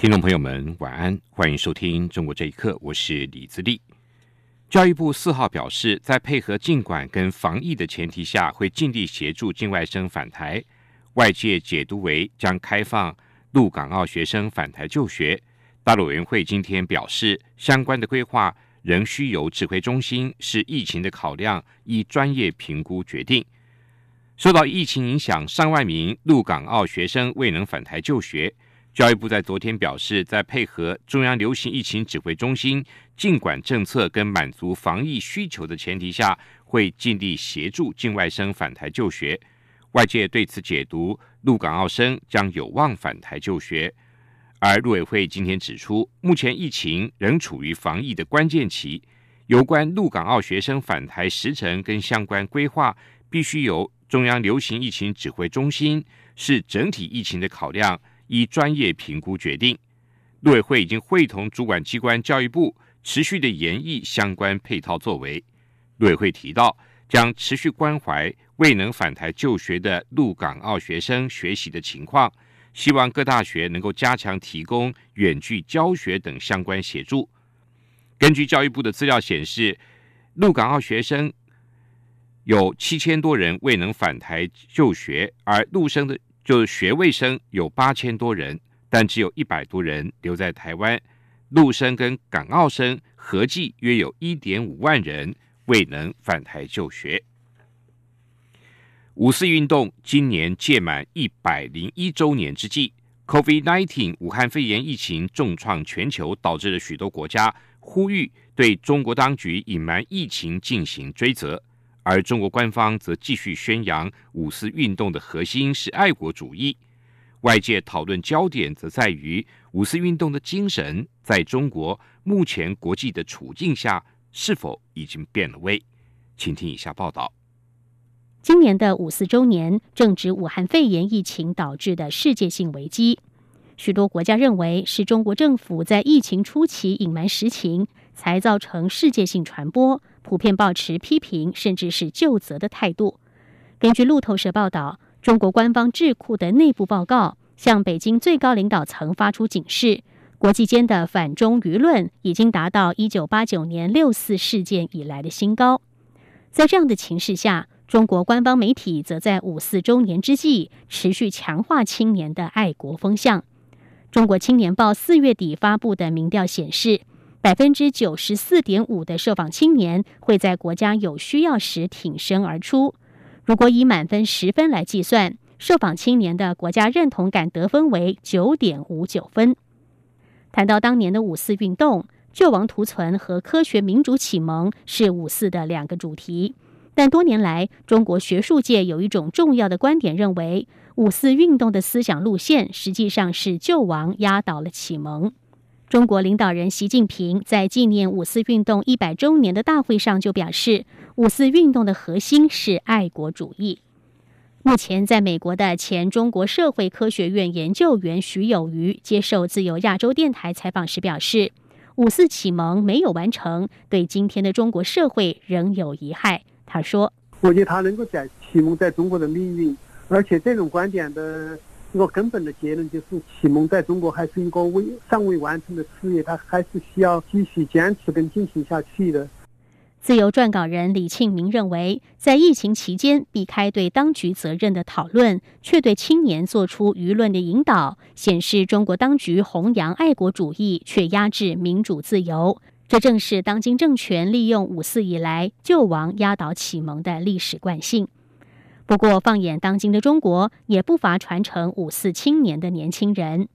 听众朋友们，晚安，欢迎收听《中国这一刻》，我是李自立。教育部四号表示，在配合尽管跟防疫的前提下，会尽力协助境外生返台。外界解读为将开放陆港澳学生返台就学。大陆委员会今天表示，相关的规划仍需由指挥中心视疫情的考量，依专业评估决定。受到疫情影响，上万名陆港澳学生未能返台就学。教育部在昨天表示，在配合中央流行疫情指挥中心尽管政策跟满足防疫需求的前提下，会尽力协助境外生返台就学。外界对此解读，陆港澳生将有望返台就学。而陆委会今天指出，目前疫情仍处于防疫的关键期，有关陆港澳学生返台时程跟相关规划，必须由中央流行疫情指挥中心视整体疫情的考量。依专业评估决定，陆委会已经会同主管机关教育部持续的研议相关配套作为。陆委会提到，将持续关怀未能返台就学的陆港澳学生学习的情况，希望各大学能够加强提供远距教学等相关协助。根据教育部的资料显示，陆港澳学生有七千多人未能返台就学，而陆生的。就学位生有八千多人，但只有一百多人留在台湾。陆生跟港澳生合计约有一点五万人未能返台就学。五四运动今年届满一百零一周年之际，COVID-19 武汉肺炎疫情重创全球，导致了许多国家呼吁对中国当局隐瞒疫情进行追责。而中国官方则继续宣扬五四运动的核心是爱国主义，外界讨论焦点则在于五四运动的精神在中国目前国际的处境下是否已经变了味。请听以下报道：今年的五四周年正值武汉肺炎疫情导致的世界性危机，许多国家认为是中国政府在疫情初期隐瞒实情，才造成世界性传播。普遍保持批评甚至是就责的态度。根据路透社报道，中国官方智库的内部报告向北京最高领导层发出警示：国际间的反中舆论已经达到一九八九年六四事件以来的新高。在这样的情势下，中国官方媒体则在五四周年之际持续强化青年的爱国风向。中国青年报四月底发布的民调显示。百分之九十四点五的受访青年会在国家有需要时挺身而出。如果以满分十分来计算，受访青年的国家认同感得分为九点五九分。谈到当年的五四运动，救亡图存和科学民主启蒙是五四的两个主题。但多年来，中国学术界有一种重要的观点，认为五四运动的思想路线实际上是救亡压倒了启蒙。中国领导人习近平在纪念五四运动一百周年的大会上就表示，五四运动的核心是爱国主义。目前，在美国的前中国社会科学院研究员徐有余接受自由亚洲电台采访时表示，五四启蒙没有完成，对今天的中国社会仍有遗害。他说：“我觉得他能够在启蒙在中国的命运，而且这种观点的。”一个根本的结论就是，启蒙在中国还是一个未尚未完成的事业，它还是需要继续坚持跟进行下去的。自由撰稿人李庆明认为，在疫情期间避开对当局责任的讨论，却对青年做出舆论的引导，显示中国当局弘扬爱国主义，却压制民主自由。这正是当今政权利用五四以来救亡压倒启蒙的历史惯性。不过，放眼当今的中国，也不乏传承五四青年的年轻人。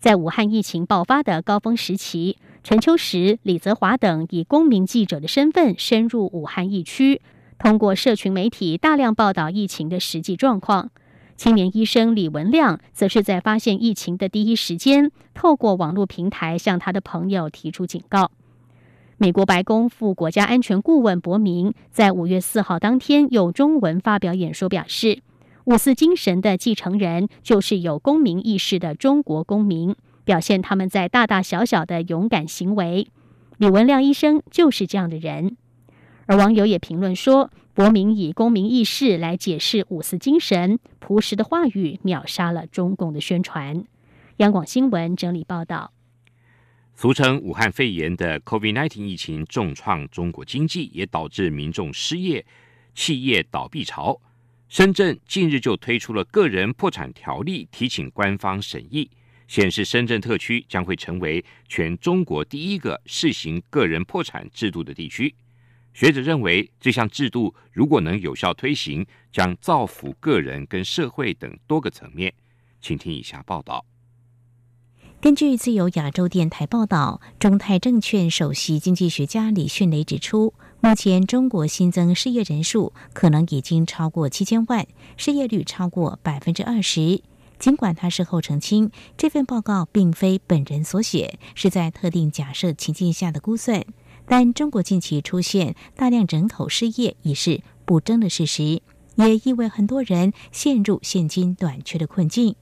在武汉疫情爆发的高峰时期，陈秋实、李泽华等以公民记者的身份深入武汉疫区，通过社群媒体大量报道疫情的实际状况。青年医生李文亮则是在发现疫情的第一时间，透过网络平台向他的朋友提出警告。美国白宫副国家安全顾问伯明在五月四号当天用中文发表演说，表示，五四精神的继承人就是有公民意识的中国公民，表现他们在大大小小的勇敢行为。李文亮医生就是这样的人。而网友也评论说。国民以公民意识来解释五四精神，朴实的话语秒杀了中共的宣传。央广新闻整理报道。俗称武汉肺炎的 COVID-19 疫情重创中国经济，也导致民众失业、企业倒闭潮。深圳近日就推出了个人破产条例，提请官方审议，显示深圳特区将会成为全中国第一个试行个人破产制度的地区。学者认为，这项制度如果能有效推行，将造福个人跟社会等多个层面。请听以下报道。根据自由亚洲电台报道，中泰证券首席经济学家李迅雷指出，目前中国新增失业人数可能已经超过七千万，失业率超过百分之二十。尽管他事后澄清，这份报告并非本人所写，是在特定假设情境下的估算。但中国近期出现大量人口失业已是不争的事实，也意味很多人陷入现金短缺的困境。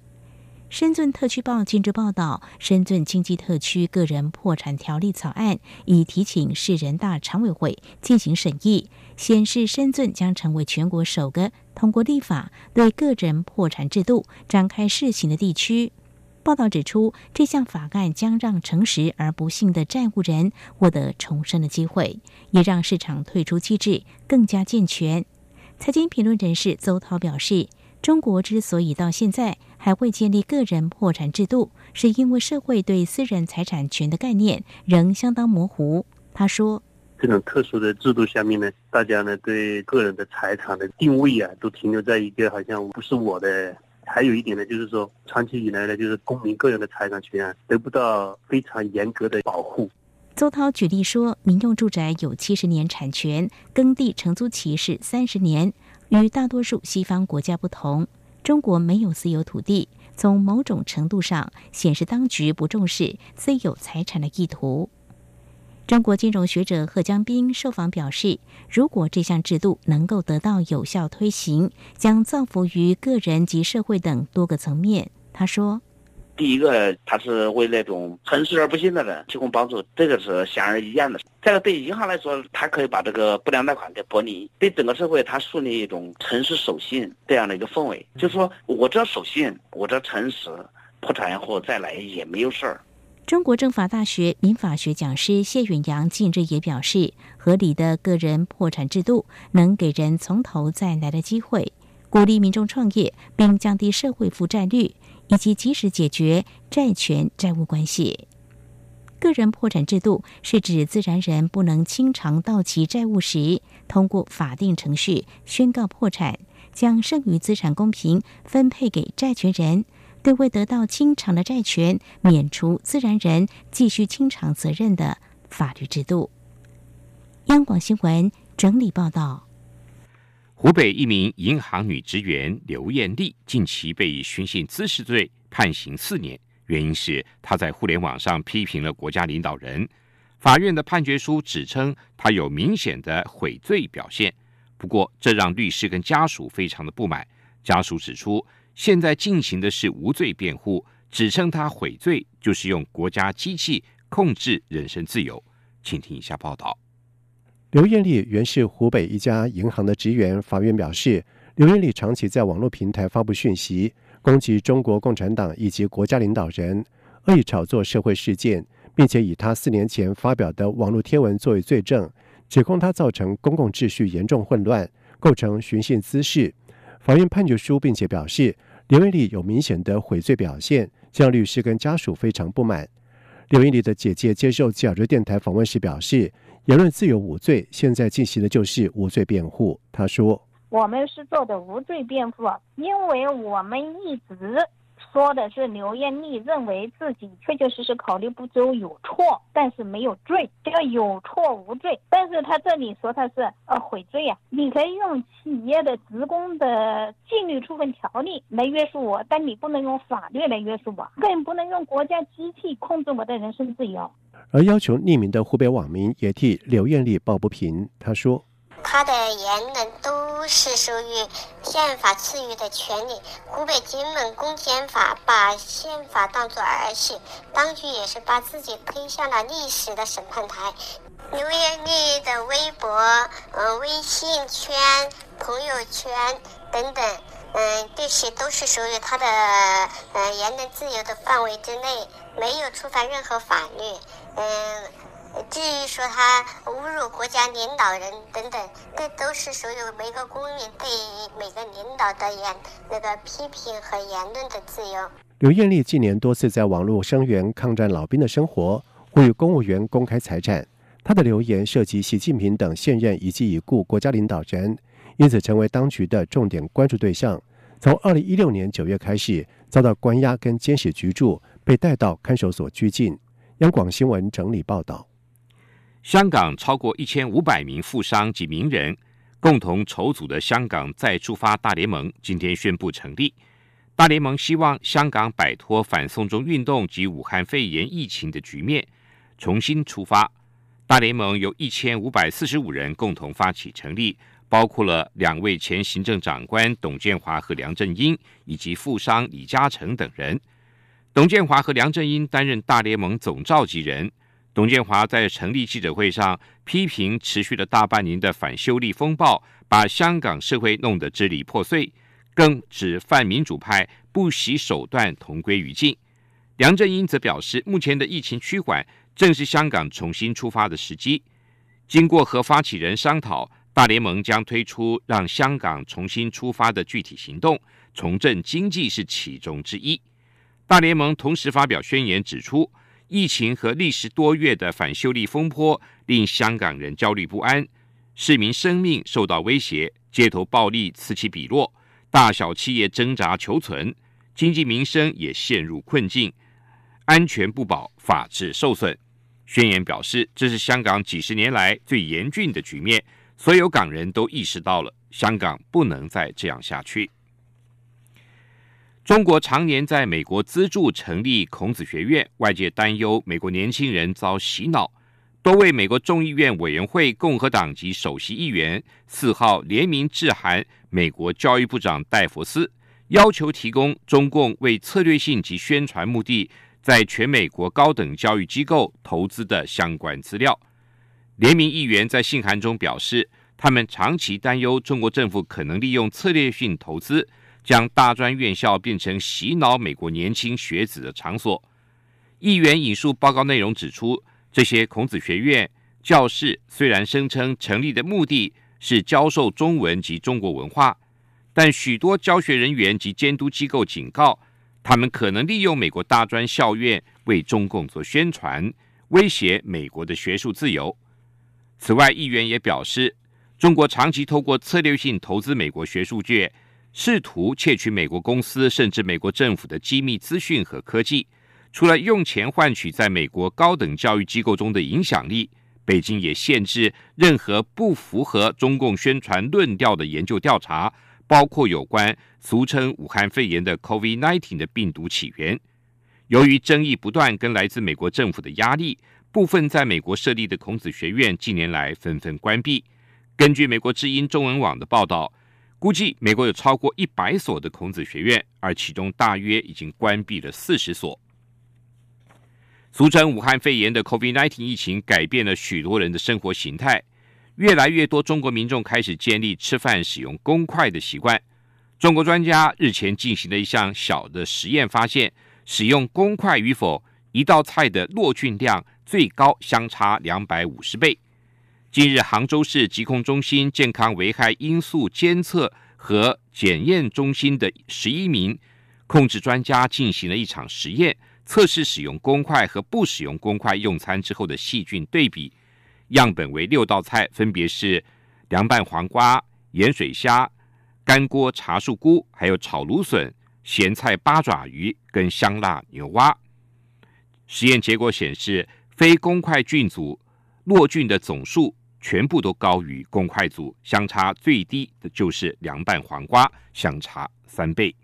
深圳特区报近日报道，深圳经济特区个人破产条例草案已提请市人大常委会进行审议，显示深圳将成为全国首个通过立法对个人破产制度展开试行的地区。报道指出，这项法案将让诚实而不幸的债务人获得重生的机会，也让市场退出机制更加健全。财经评论人士邹涛表示，中国之所以到现在还未建立个人破产制度，是因为社会对私人财产权的概念仍相当模糊。他说：“这种特殊的制度下面呢，大家呢对个人的财产的定位啊，都停留在一个好像不是我的。”还有一点呢，就是说，长期以来呢，就是公民个人的财产权啊，得不到非常严格的保护。邹涛举例说，民用住宅有七十年产权，耕地承租期是三十年。与大多数西方国家不同，中国没有私有土地，从某种程度上显示当局不重视私有财产的意图。中国金融学者贺江斌受访表示，如果这项制度能够得到有效推行，将造福于个人及社会等多个层面。他说：“第一个，他是为那种诚实而不信的人提供帮助，这个是显而易见的。但是，对银行来说，它可以把这个不良贷款给剥离；对整个社会，它树立一种诚实守信这样的一个氛围，就是说我只要守信，我只要诚实，破产以后再来也没有事儿。”中国政法大学民法学讲师谢远阳近日也表示，合理的个人破产制度能给人从头再来的机会，鼓励民众创业，并降低社会负债率，以及及时解决债权债务关系。个人破产制度是指自然人不能清偿到期债务时，通过法定程序宣告破产，将剩余资产公平分配给债权人。对未得到清偿的债权，免除自然人继续清偿责任的法律制度。央广新闻整理报道：湖北一名银行女职员刘艳丽近期被以寻衅滋事罪判刑四年，原因是他在互联网上批评了国家领导人。法院的判决书指称他有明显的悔罪表现，不过这让律师跟家属非常的不满。家属指出。现在进行的是无罪辩护，指称他悔罪就是用国家机器控制人身自由。请听一下报道。刘艳丽原是湖北一家银行的职员。法院表示，刘艳丽长期在网络平台发布讯息，攻击中国共产党以及国家领导人，恶意炒作社会事件，并且以他四年前发表的网络贴文作为罪证，指控他造成公共秩序严重混乱，构成寻衅滋事。法院判决书并且表示。刘云丽有明显的悔罪表现，让律师跟家属非常不满。刘云丽的姐姐接受角州电台访问时表示：“言论自由无罪，现在进行的就是无罪辩护。”她说：“我们是做的无罪辩护，因为我们一直说的是刘艳丽认为自己确确实实考虑不周有错，但是没有罪，叫有错无罪。但是他这里说他是呃悔罪啊，你可以用企业的职工的纪律处分条例来约束我，但你不能用法律来约束我，更不能用国家机器控制我的人身自由。而要求匿名的湖北网民也替刘艳丽抱不平，他说。他的言论都是属于宪法赐予的权利。湖北金门公检法把宪法当作儿戏，当局也是把自己推向了历史的审判台。刘艳丽的微博、嗯微信圈、朋友圈等等，嗯这些都是属于他的呃言论自由的范围之内，没有触犯任何法律，嗯。至于说他侮辱国家领导人等等，这都是所有每个公民对于每个领导的言那个批评和言论的自由。刘艳丽近年多次在网络声援抗战老兵的生活，呼吁公务员公开财产。他的留言涉及习近平等现任以及已故国家领导人，因此成为当局的重点关注对象。从二零一六年九月开始，遭到关押跟监视居住，被带到看守所拘禁。央广新闻整理报道。香港超过一千五百名富商及名人共同筹组的香港再出发大联盟今天宣布成立。大联盟希望香港摆脱反送中运动及武汉肺炎疫情的局面，重新出发。大联盟由一千五百四十五人共同发起成立，包括了两位前行政长官董建华和梁振英，以及富商李嘉诚等人。董建华和梁振英担任大联盟总召集人。董建华在成立记者会上批评持续了大半年的反修例风暴，把香港社会弄得支离破碎，更指泛民主派不惜手段同归于尽。梁振英则表示，目前的疫情趋缓，正是香港重新出发的时机。经过和发起人商讨，大联盟将推出让香港重新出发的具体行动，重振经济是其中之一。大联盟同时发表宣言指出。疫情和历时多月的反修例风波令香港人焦虑不安，市民生命受到威胁，街头暴力此起彼落，大小企业挣扎求存，经济民生也陷入困境，安全不保，法治受损。宣言表示，这是香港几十年来最严峻的局面，所有港人都意识到了，香港不能再这样下去。中国常年在美国资助成立孔子学院，外界担忧美国年轻人遭洗脑。多位美国众议院委员会共和党籍首席议员四号联名致函美国教育部长戴佛斯，要求提供中共为策略性及宣传目的在全美国高等教育机构投资的相关资料。联名议员在信函中表示，他们长期担忧中国政府可能利用策略性投资。将大专院校变成洗脑美国年轻学子的场所。议员引述报告内容指出，这些孔子学院教室虽然声称成立的目的是教授中文及中国文化，但许多教学人员及监督机构警告，他们可能利用美国大专校院为中共做宣传，威胁美国的学术自由。此外，议员也表示，中国长期透过策略性投资美国学术界。试图窃取美国公司甚至美国政府的机密资讯和科技，除了用钱换取在美国高等教育机构中的影响力，北京也限制任何不符合中共宣传论调的研究调查，包括有关俗称武汉肺炎的 COVID-19 的病毒起源。由于争议不断跟来自美国政府的压力，部分在美国设立的孔子学院近年来纷纷关闭。根据美国之音中文网的报道。估计美国有超过一百所的孔子学院，而其中大约已经关闭了四十所。俗称武汉肺炎的 COVID-19 疫情改变了许多人的生活形态，越来越多中国民众开始建立吃饭使用公筷的习惯。中国专家日前进行了一项小的实验，发现使用公筷与否，一道菜的落菌量最高相差两百五十倍。近日，杭州市疾控中心健康危害因素监测和检验中心的十一名控制专家进行了一场实验，测试使用公筷和不使用公筷用餐之后的细菌对比。样本为六道菜，分别是凉拌黄瓜、盐水虾、干锅茶树菇，还有炒芦笋、咸菜八爪鱼跟香辣牛蛙。实验结果显示，非公筷菌组落菌的总数全部都高于公筷组，相差最低的就是凉拌黄瓜，相差三倍。